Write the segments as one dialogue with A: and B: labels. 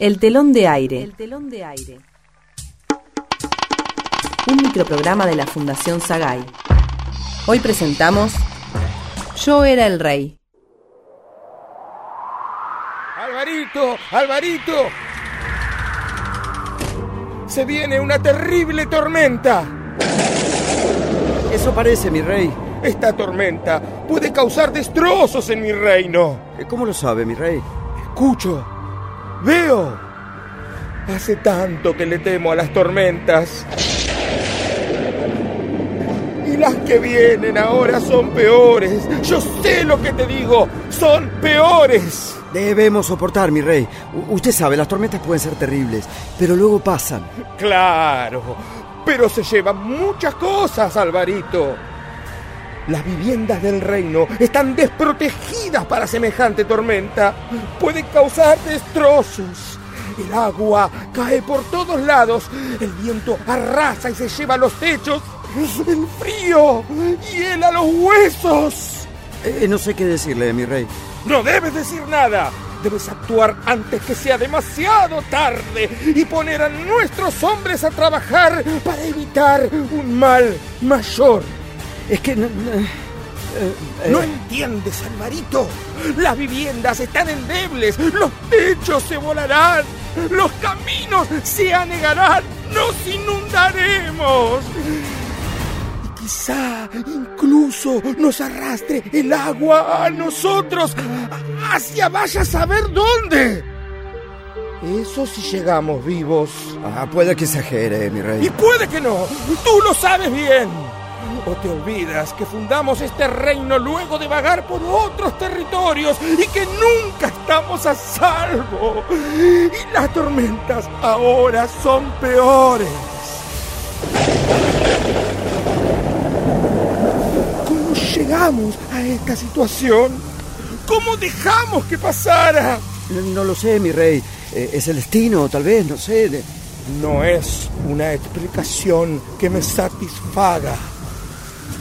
A: El telón de aire. El telón de aire. Un microprograma de la Fundación Sagay. Hoy presentamos Yo era el rey.
B: Alvarito, Alvarito. Se viene una terrible tormenta.
C: Eso parece, mi rey.
B: Esta tormenta puede causar destrozos en mi reino.
C: ¿Cómo lo sabe, mi rey?
B: Escucho, veo. Hace tanto que le temo a las tormentas. Y las que vienen ahora son peores. Yo sé lo que te digo. Son peores.
C: Debemos soportar, mi rey. U- usted sabe, las tormentas pueden ser terribles, pero luego pasan.
B: Claro, pero se llevan muchas cosas, Alvarito. Las viviendas del reino están desprotegidas para semejante tormenta. Pueden causar destrozos. El agua cae por todos lados. El viento arrasa y se lleva los techos. El frío hiela los huesos.
C: Eh, no sé qué decirle, mi rey.
B: No debes decir nada. Debes actuar antes que sea demasiado tarde y poner a nuestros hombres a trabajar para evitar un mal mayor.
C: Es que... no- no- eh, eh,
B: ¿No entiendes, Alvarito? Las viviendas están endebles, los techos se volarán, los caminos se anegarán, nos inundaremos. Y quizá incluso nos arrastre el agua a nosotros, hacia vaya a saber dónde. Eso si llegamos vivos.
C: ah, puede que exagere, mi
B: Y
C: rey.
B: puede que no, tú lo sabes bien. ¿O te olvidas que fundamos este reino luego de vagar por otros territorios y que nunca estamos a salvo? Y las tormentas ahora son peores. ¿Cómo llegamos a esta situación? ¿Cómo dejamos que pasara?
C: No, no lo sé, mi rey. Eh, es el destino, tal vez, no sé.
B: No es una explicación que me satisfaga.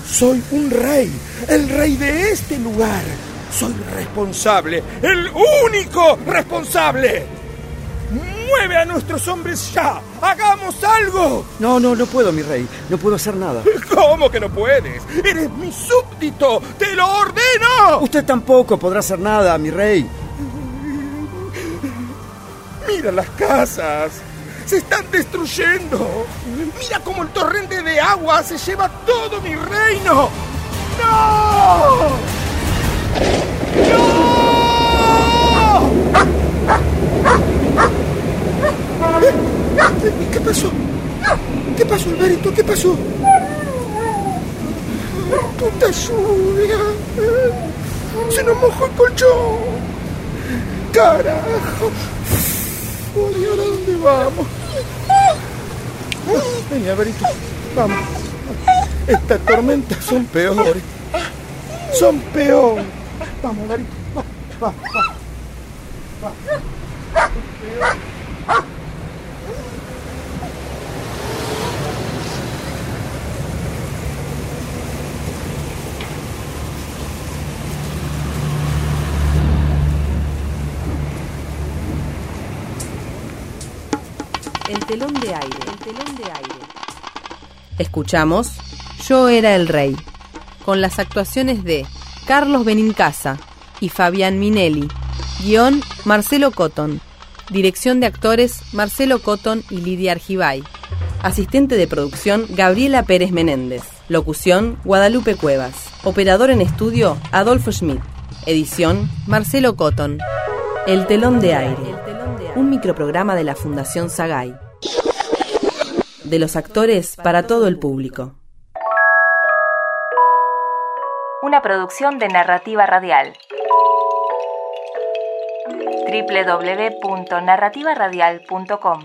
B: Soy un rey, el rey de este lugar. Soy responsable, el único responsable. Mueve a nuestros hombres ya. Hagamos algo.
C: No, no, no puedo, mi rey. No puedo hacer nada.
B: ¿Cómo que no puedes? Eres mi súbdito. Te lo ordeno.
C: Usted tampoco podrá hacer nada, mi rey.
B: Mira las casas. Se están destruyendo. Mira cómo el torrente de agua se lleva todo mi reino. ¡No! ¡No! ¿Qué pasó? ¿Qué pasó, Alvarito? ¿Qué pasó? Puta lluvia. Se nos mojó el colchón. Carajo. Uy, ¿ahora dónde vamos? Vení, Alvarito, vamos. Estas tormentas son peores. Son peores. Vamos, Alvarito. Va, va, va.
A: El telón de aire. El telón de aire. Escuchamos Yo era el rey, con las actuaciones de Carlos Benincasa y Fabián Minelli. Guión Marcelo Cotton. Dirección de actores Marcelo Cotton y Lidia Argibay. Asistente de producción Gabriela Pérez Menéndez. Locución Guadalupe Cuevas. Operador en estudio Adolfo Schmidt. Edición Marcelo Cotton. El telón de aire. Un microprograma de la Fundación Sagay. De los actores para todo el público.
D: Una producción de narrativa radial. www.narrativaradial.com